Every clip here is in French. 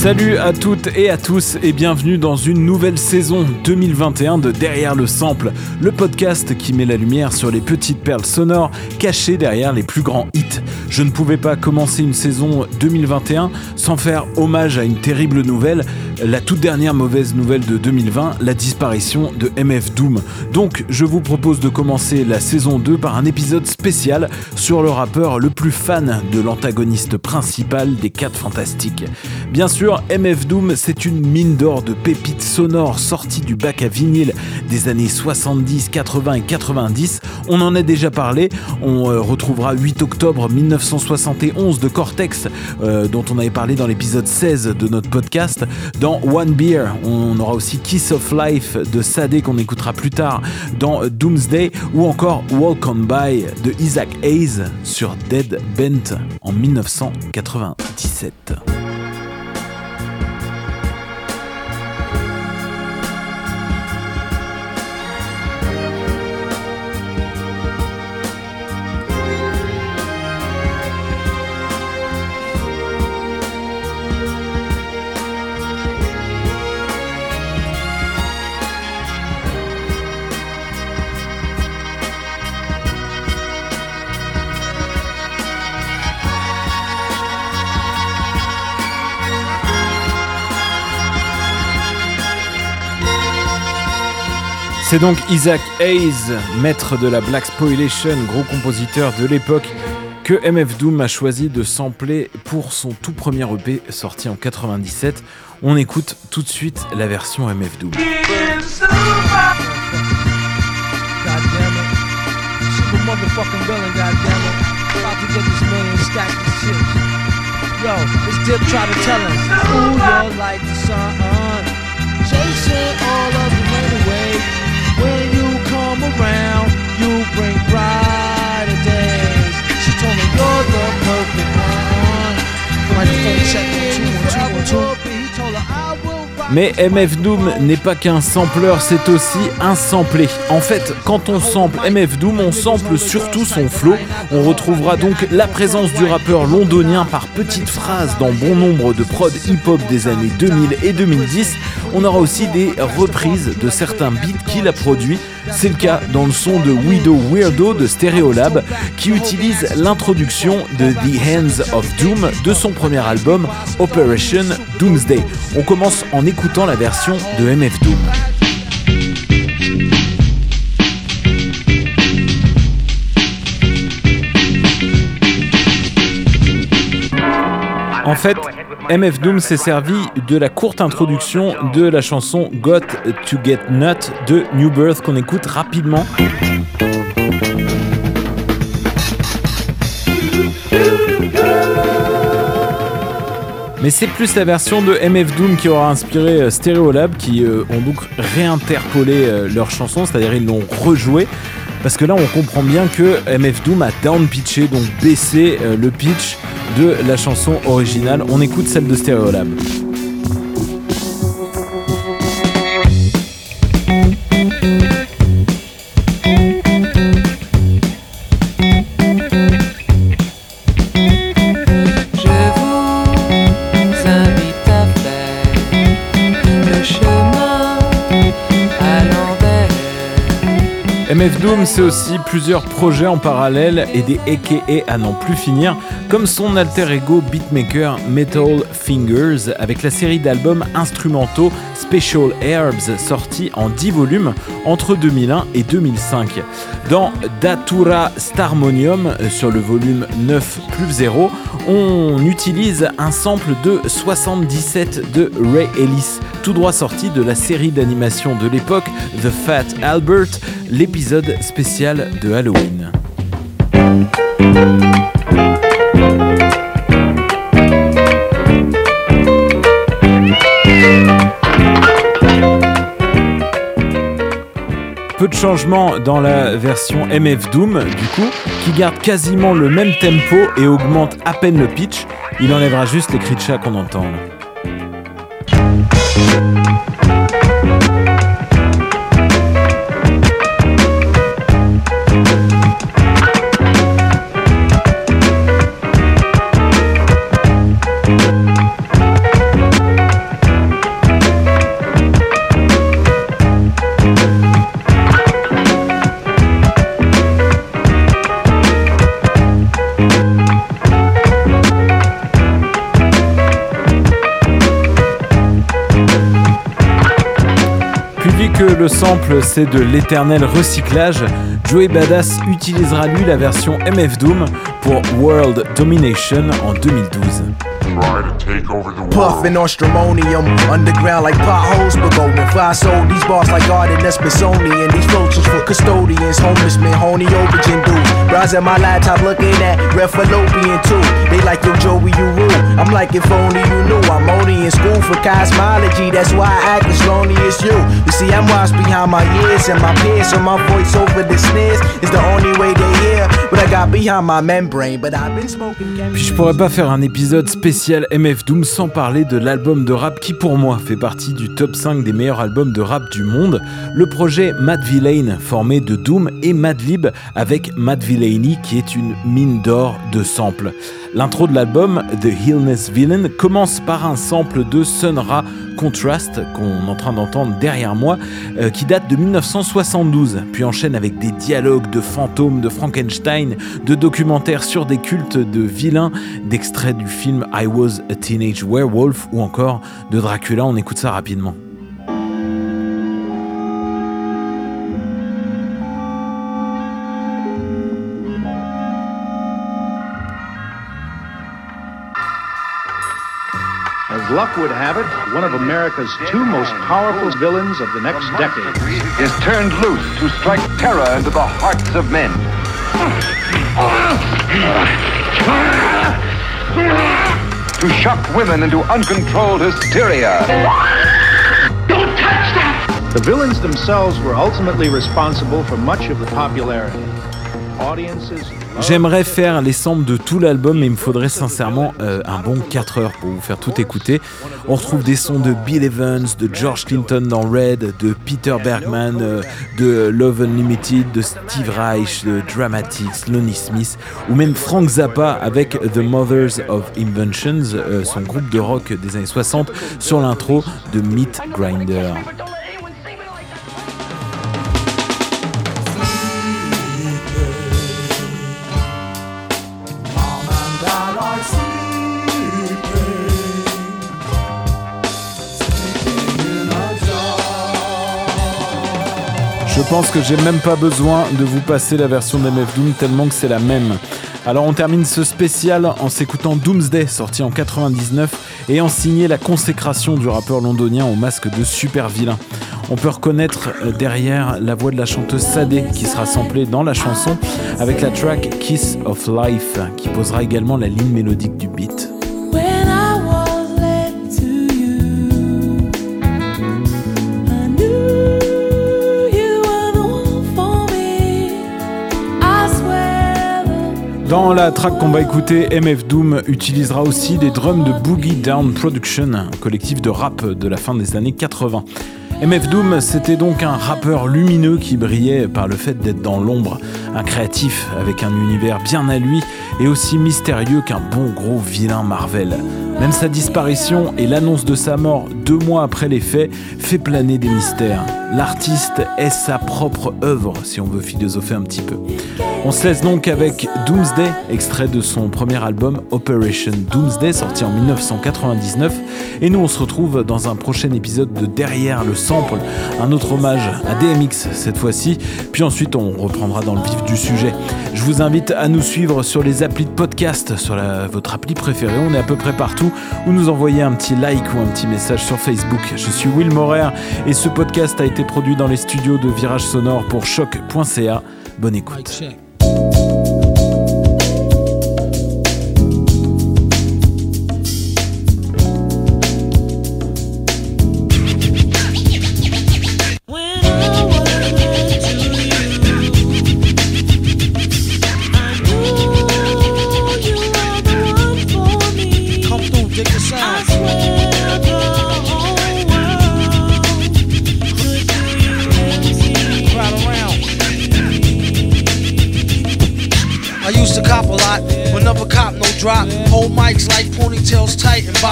Salut à toutes et à tous et bienvenue dans une nouvelle saison 2021 de Derrière le Sample, le podcast qui met la lumière sur les petites perles sonores cachées derrière les plus grands hits. Je ne pouvais pas commencer une saison 2021 sans faire hommage à une terrible nouvelle, la toute dernière mauvaise nouvelle de 2020, la disparition de MF Doom. Donc je vous propose de commencer la saison 2 par un épisode spécial sur le rappeur le plus fan de l'antagoniste principal des 4 Fantastiques. Bien sûr, MF Doom, c'est une mine d'or de pépites sonores sorties du bac à vinyle des années 70, 80 et 90. On en a déjà parlé. On euh, retrouvera 8 octobre 1971 de Cortex, euh, dont on avait parlé dans l'épisode 16 de notre podcast. One Beer, on aura aussi Kiss of Life de Sade qu'on écoutera plus tard dans Doomsday, ou encore Walk on By de Isaac Hayes sur Dead Bent en 1997. C'est donc Isaac Hayes, maître de la Black Spoilation, gros compositeur de l'époque, que MF Doom a choisi de sampler pour son tout premier EP sorti en 97. On écoute tout de suite la version MF Doom. Mais MF Doom n'est pas qu'un sampler, c'est aussi un samplé. En fait, quand on sample MF Doom, on sample surtout son flow. On retrouvera donc la présence du rappeur londonien par petites phrases dans bon nombre de prods hip-hop des années 2000 et 2010. On aura aussi des reprises de certains beats qu'il a produits. C'est le cas dans le son de Widow Weirdo de Stereolab, qui utilise l'introduction de The Hands of Doom de son premier album Operation Doomsday. On commence en écoutant la version de MF Doom. En fait, MF Doom s'est servi de la courte introduction de la chanson Got to Get Nut de New Birth qu'on écoute rapidement. Mais c'est plus la version de MF Doom qui aura inspiré euh, Stereolab qui euh, ont donc réinterpolé euh, leur chanson, c'est-à-dire ils l'ont rejoué. Parce que là on comprend bien que MF Doom a down pitché, donc baissé le pitch de la chanson originale. On écoute celle de Stereolab. MF Doom, c'est aussi plusieurs projets en parallèle et des AKA à n'en plus finir, comme son alter ego beatmaker Metal Fingers, avec la série d'albums instrumentaux Special Herbs, sortis en 10 volumes entre 2001 et 2005. Dans Datura Starmonium, sur le volume 9 plus 0, on utilise un sample de 77 de Ray Ellis, tout droit sorti de la série d'animation de l'époque The Fat Albert, l'épisode spécial de Halloween. Peu de changements dans la version MF Doom, du coup, qui garde quasiment le même tempo et augmente à peine le pitch. Il enlèvera juste les cris de chat qu'on entend. Le sample c'est de l'éternel recyclage, Joey Badass utilisera lui la version MF Doom pour World Domination en 2012. Try take over the world. Puffin' on stramonium, underground like potholes, but going fly sold these bars like art and Smithsonian. These floats for custodians, homeless men, honey aubergine dudes. Rise at my laptop looking at red fallopian too. They like yo Joey, you rule. I'm like if only you knew. I'm only in school for cosmology, that's why I act as lonely as you. You see, I'm lost behind my ears and my peers, so my voice over the snares is the only way they hear. What I got behind my membrane, but I've been smoking. Puis je pourrais pas faire un épisode spécial MF Doom sans parler de l'album de rap qui pour moi fait partie du top 5 des meilleurs albums de rap du monde, le projet Matt Villain formé de Doom et Madlib avec Matt Villainy qui est une mine d'or de samples. L'intro de l'album, The Illness Villain, commence par un sample de Sun Ra Contrast qu'on est en train d'entendre derrière moi, euh, qui date de 1972, puis enchaîne avec des dialogues de fantômes, de Frankenstein, de documentaires sur des cultes de vilains, d'extraits du film I Was a Teenage Werewolf ou encore de Dracula. On écoute ça rapidement. As luck would have it, one of America's two most powerful villains of the next decade is turned loose to strike terror into the hearts of men. To shock women into uncontrolled hysteria. Don't touch that! The villains themselves were ultimately responsible for much of the popularity. J'aimerais faire les samples de tout l'album, mais il me faudrait sincèrement euh, un bon 4 heures pour vous faire tout écouter. On retrouve des sons de Bill Evans, de George Clinton dans Red, de Peter Bergman, euh, de Love Unlimited, de Steve Reich, de Dramatics, Lonnie Smith, ou même Frank Zappa avec The Mothers of Inventions, euh, son groupe de rock des années 60, sur l'intro de Meat Grinder. Pense que j'ai même pas besoin de vous passer la version d'MF Doom tellement que c'est la même. Alors on termine ce spécial en s'écoutant Doomsday sorti en 99 et en signé la consécration du rappeur londonien au masque de super vilain. On peut reconnaître euh, derrière la voix de la chanteuse Sadé qui sera samplée dans la chanson avec la track Kiss of Life qui posera également la ligne mélodique du beat. Dans la track qu'on va écouter, MF Doom utilisera aussi des drums de Boogie Down Production, collectif de rap de la fin des années 80. MF Doom, c'était donc un rappeur lumineux qui brillait par le fait d'être dans l'ombre, un créatif avec un univers bien à lui et aussi mystérieux qu'un bon gros vilain Marvel. Même sa disparition et l'annonce de sa mort deux mois après les faits fait planer des mystères. L'artiste est sa propre œuvre, si on veut philosopher un petit peu. On se laisse donc avec Doomsday, extrait de son premier album Operation Doomsday, sorti en 1999. Et nous, on se retrouve dans un prochain épisode de Derrière le sample, un autre hommage à DMX cette fois-ci. Puis ensuite, on reprendra dans le vif du sujet. Je vous invite à nous suivre sur les applis de podcast, sur votre appli préférée. On est à peu près partout. Ou nous envoyer un petit like ou un petit message sur Facebook. Je suis Will Morer et ce podcast a été produit dans les studios de Virage Sonore pour choc.ca. Bonne écoute.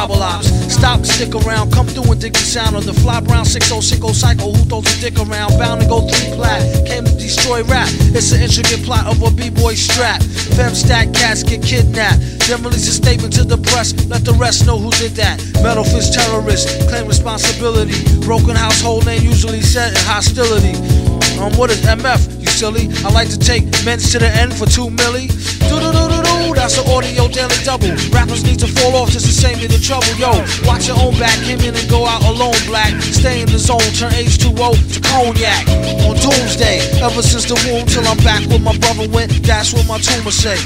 Ops. Stop, stick around, come through and dig the sound of the fly brown 6060 cycle who throws a dick around. Bound to go three plat, came to destroy rap. It's an intricate plot of a b-boy strap. Fem stack cats get kidnapped. Then release a statement to the press, let the rest know who did that. Metal fist terrorist, claim responsibility. Broken household name usually set in hostility. Um, what is MF? Silly. I like to take men's to the end for two milli. Do do do do do. That's an audio daily double. Rappers need to fall off just to save me the trouble. Yo, watch your own back. Came in and go out alone. Black. Stay in the zone. Turn H2O to cognac. On doomsday. Ever since the womb till I'm back with my brother went. That's what my tumor say.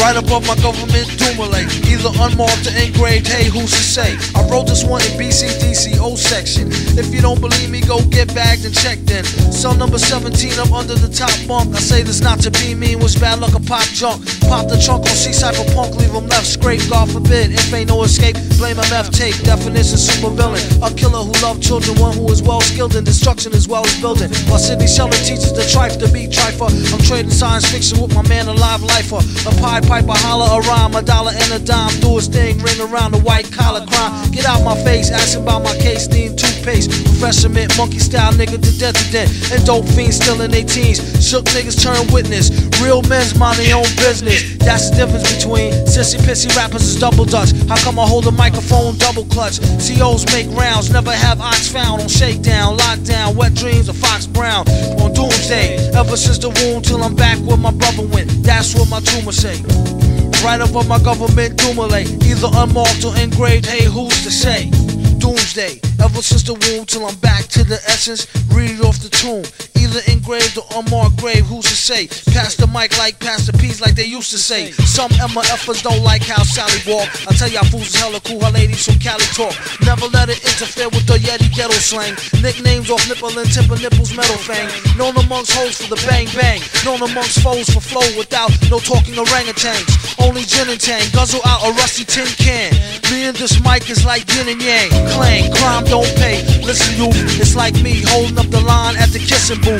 Right above my government Dumoulin, either unmarked or engraved, hey, who's to say? I wrote this one in BCDC O section. If you don't believe me, go get bagged and checked in. Cell number 17, I'm under the top bunk. I say this not to be mean, was bad luck a pop junk. Pop the trunk on C cypherpunk, leave him left scrape, God forbid. If ain't no escape, blame MF tape. Definition super villain. A killer who loved children, one who is well skilled in destruction as well as building. While Sidney Sheldon teaches the trife to be trifer. I'm trading science fiction with my man, a live lifer. A pie piper, holler a rhyme, a dollar and a dime. Do his thing, ring around the white collar crime. Get out my face, asking about my case, need toothpaste. Professor mint, monkey style nigga to death to death. And dope fiends still in their teens. Shook niggas turn witness. Real men's mind their own business. That's the difference between sissy pissy rappers is double dutch. How come I hold a microphone double clutch? COs make rounds, never have ox found on shakedown, lockdown, wet dreams of Fox Brown on doomsday. Ever since the womb till I'm back where my brother went. That's what my tumor say. Right over my government Dumoulin, either unmarked or engraved. Hey, who's to say? Doomsday. Ever since the womb till I'm back to the essence. Read it off the tomb. Either engraved or unmarked grave. Who's to say? Pass the mic like pass the peas like they used to say. Some MFers don't like how Sally walk. I tell y'all fools is hella cool. Her ladies from Cali talk. Never let it interfere with the Yeti ghetto slang. Nicknames off nipple and of nipples metal fang. Known amongst hoes for the bang bang. Known amongst foes for flow without no talking orangutans. Only gin and tang. Guzzle out a rusty tin can. Me and this mic is like yin and yang. Clang, crime don't pay. Listen, you, it's like me holding up the line at the kissing booth.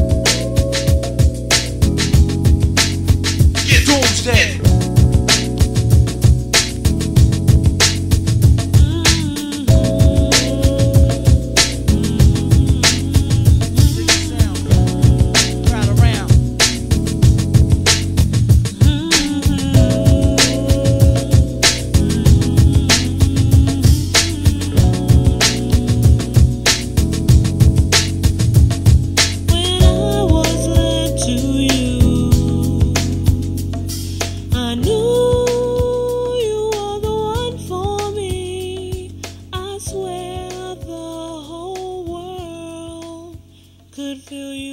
Doomsday. kill you.